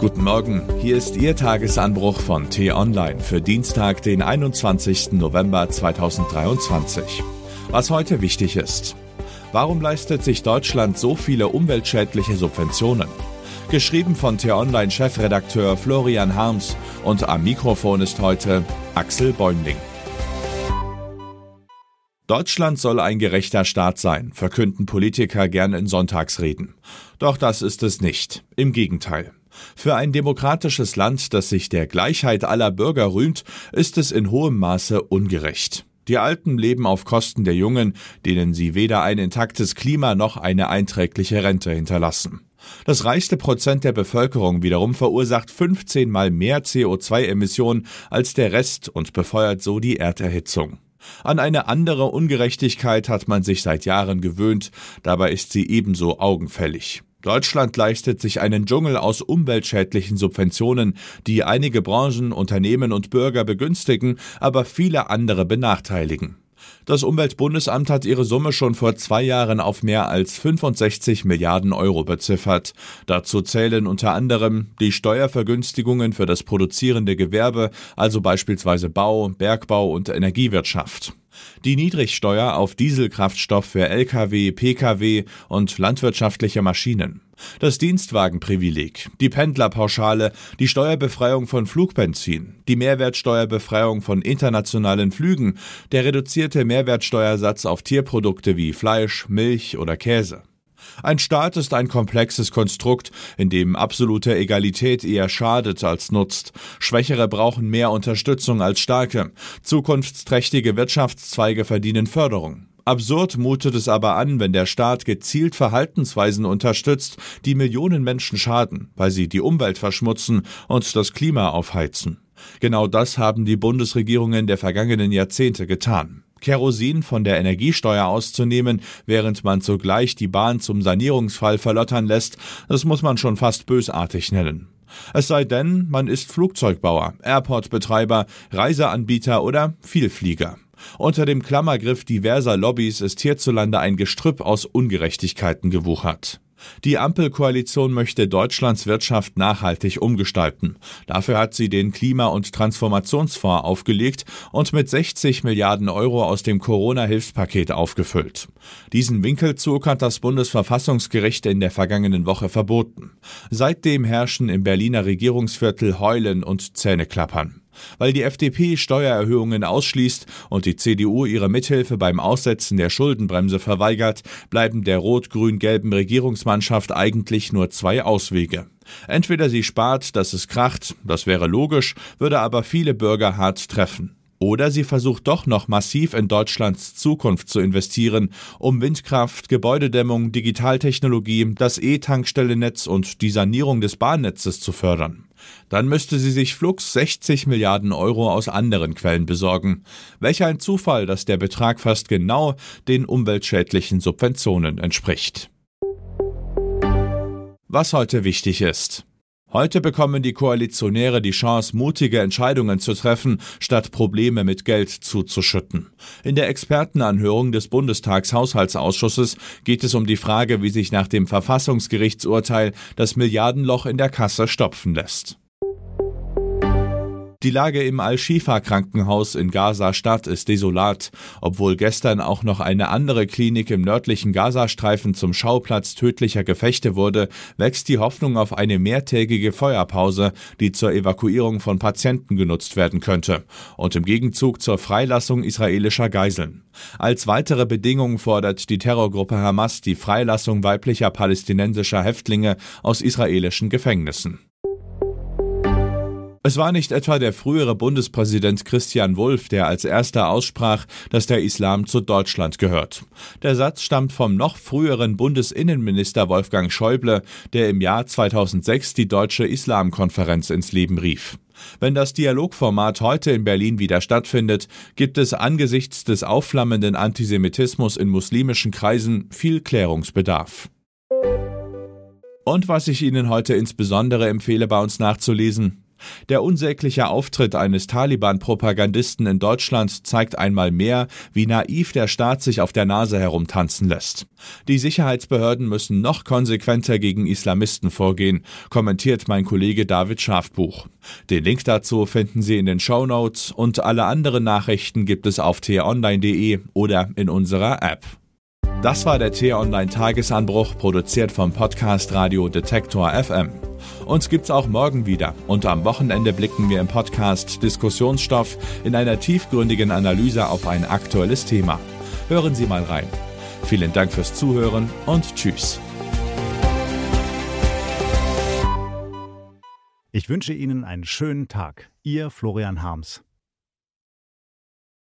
Guten Morgen, hier ist Ihr Tagesanbruch von T-Online für Dienstag, den 21. November 2023. Was heute wichtig ist. Warum leistet sich Deutschland so viele umweltschädliche Subventionen? Geschrieben von T-Online-Chefredakteur Florian Harms und am Mikrofon ist heute Axel Bäumling. Deutschland soll ein gerechter Staat sein, verkünden Politiker gern in Sonntagsreden. Doch das ist es nicht. Im Gegenteil. Für ein demokratisches Land, das sich der Gleichheit aller Bürger rühmt, ist es in hohem Maße ungerecht. Die Alten leben auf Kosten der Jungen, denen sie weder ein intaktes Klima noch eine einträgliche Rente hinterlassen. Das reichste Prozent der Bevölkerung wiederum verursacht 15 mal mehr CO2-Emissionen als der Rest und befeuert so die Erderhitzung. An eine andere Ungerechtigkeit hat man sich seit Jahren gewöhnt, dabei ist sie ebenso augenfällig. Deutschland leistet sich einen Dschungel aus umweltschädlichen Subventionen, die einige Branchen, Unternehmen und Bürger begünstigen, aber viele andere benachteiligen. Das Umweltbundesamt hat ihre Summe schon vor zwei Jahren auf mehr als 65 Milliarden Euro beziffert. Dazu zählen unter anderem die Steuervergünstigungen für das produzierende Gewerbe, also beispielsweise Bau, Bergbau und Energiewirtschaft die Niedrigsteuer auf Dieselkraftstoff für Lkw, Pkw und landwirtschaftliche Maschinen, das Dienstwagenprivileg, die Pendlerpauschale, die Steuerbefreiung von Flugbenzin, die Mehrwertsteuerbefreiung von internationalen Flügen, der reduzierte Mehrwertsteuersatz auf Tierprodukte wie Fleisch, Milch oder Käse. Ein Staat ist ein komplexes Konstrukt, in dem absolute Egalität eher schadet als nutzt. Schwächere brauchen mehr Unterstützung als starke. Zukunftsträchtige Wirtschaftszweige verdienen Förderung. Absurd mutet es aber an, wenn der Staat gezielt Verhaltensweisen unterstützt, die Millionen Menschen schaden, weil sie die Umwelt verschmutzen und das Klima aufheizen. Genau das haben die Bundesregierungen der vergangenen Jahrzehnte getan. Kerosin von der Energiesteuer auszunehmen, während man zugleich die Bahn zum Sanierungsfall verlottern lässt, das muss man schon fast bösartig nennen. Es sei denn, man ist Flugzeugbauer, Airportbetreiber, Reiseanbieter oder Vielflieger. Unter dem Klammergriff diverser Lobbys ist hierzulande ein Gestrüpp aus Ungerechtigkeiten gewuchert. Die Ampelkoalition möchte Deutschlands Wirtschaft nachhaltig umgestalten. Dafür hat sie den Klima- und Transformationsfonds aufgelegt und mit 60 Milliarden Euro aus dem Corona-Hilfspaket aufgefüllt. Diesen Winkelzug hat das Bundesverfassungsgericht in der vergangenen Woche verboten. Seitdem herrschen im Berliner Regierungsviertel Heulen und Zähneklappern. Weil die FDP Steuererhöhungen ausschließt und die CDU ihre Mithilfe beim Aussetzen der Schuldenbremse verweigert, bleiben der rot-grün-gelben Regierungsmannschaft eigentlich nur zwei Auswege. Entweder sie spart, dass es kracht, das wäre logisch, würde aber viele Bürger hart treffen. Oder sie versucht doch noch massiv in Deutschlands Zukunft zu investieren, um Windkraft, Gebäudedämmung, Digitaltechnologie, das E-Tankstellennetz und die Sanierung des Bahnnetzes zu fördern. Dann müsste sie sich flugs 60 Milliarden Euro aus anderen Quellen besorgen. Welch ein Zufall, dass der Betrag fast genau den umweltschädlichen Subventionen entspricht. Was heute wichtig ist. Heute bekommen die Koalitionäre die Chance, mutige Entscheidungen zu treffen, statt Probleme mit Geld zuzuschütten. In der Expertenanhörung des Bundestagshaushaltsausschusses geht es um die Frage, wie sich nach dem Verfassungsgerichtsurteil das Milliardenloch in der Kasse stopfen lässt. Die Lage im Al-Shifa-Krankenhaus in Gaza-Stadt ist desolat. Obwohl gestern auch noch eine andere Klinik im nördlichen Gazastreifen zum Schauplatz tödlicher Gefechte wurde, wächst die Hoffnung auf eine mehrtägige Feuerpause, die zur Evakuierung von Patienten genutzt werden könnte und im Gegenzug zur Freilassung israelischer Geiseln. Als weitere Bedingung fordert die Terrorgruppe Hamas die Freilassung weiblicher palästinensischer Häftlinge aus israelischen Gefängnissen. Es war nicht etwa der frühere Bundespräsident Christian Wulff, der als erster aussprach, dass der Islam zu Deutschland gehört. Der Satz stammt vom noch früheren Bundesinnenminister Wolfgang Schäuble, der im Jahr 2006 die Deutsche Islamkonferenz ins Leben rief. Wenn das Dialogformat heute in Berlin wieder stattfindet, gibt es angesichts des aufflammenden Antisemitismus in muslimischen Kreisen viel Klärungsbedarf. Und was ich Ihnen heute insbesondere empfehle, bei uns nachzulesen, Der unsägliche Auftritt eines Taliban-Propagandisten in Deutschland zeigt einmal mehr, wie naiv der Staat sich auf der Nase herumtanzen lässt. Die Sicherheitsbehörden müssen noch konsequenter gegen Islamisten vorgehen, kommentiert mein Kollege David Schafbuch. Den Link dazu finden Sie in den Show Notes und alle anderen Nachrichten gibt es auf t-online.de oder in unserer App. Das war der T-Online Tagesanbruch, produziert vom Podcast Radio Detektor FM. Uns gibt's auch morgen wieder und am Wochenende blicken wir im Podcast Diskussionsstoff in einer tiefgründigen Analyse auf ein aktuelles Thema. Hören Sie mal rein. Vielen Dank fürs Zuhören und Tschüss. Ich wünsche Ihnen einen schönen Tag. Ihr Florian Harms.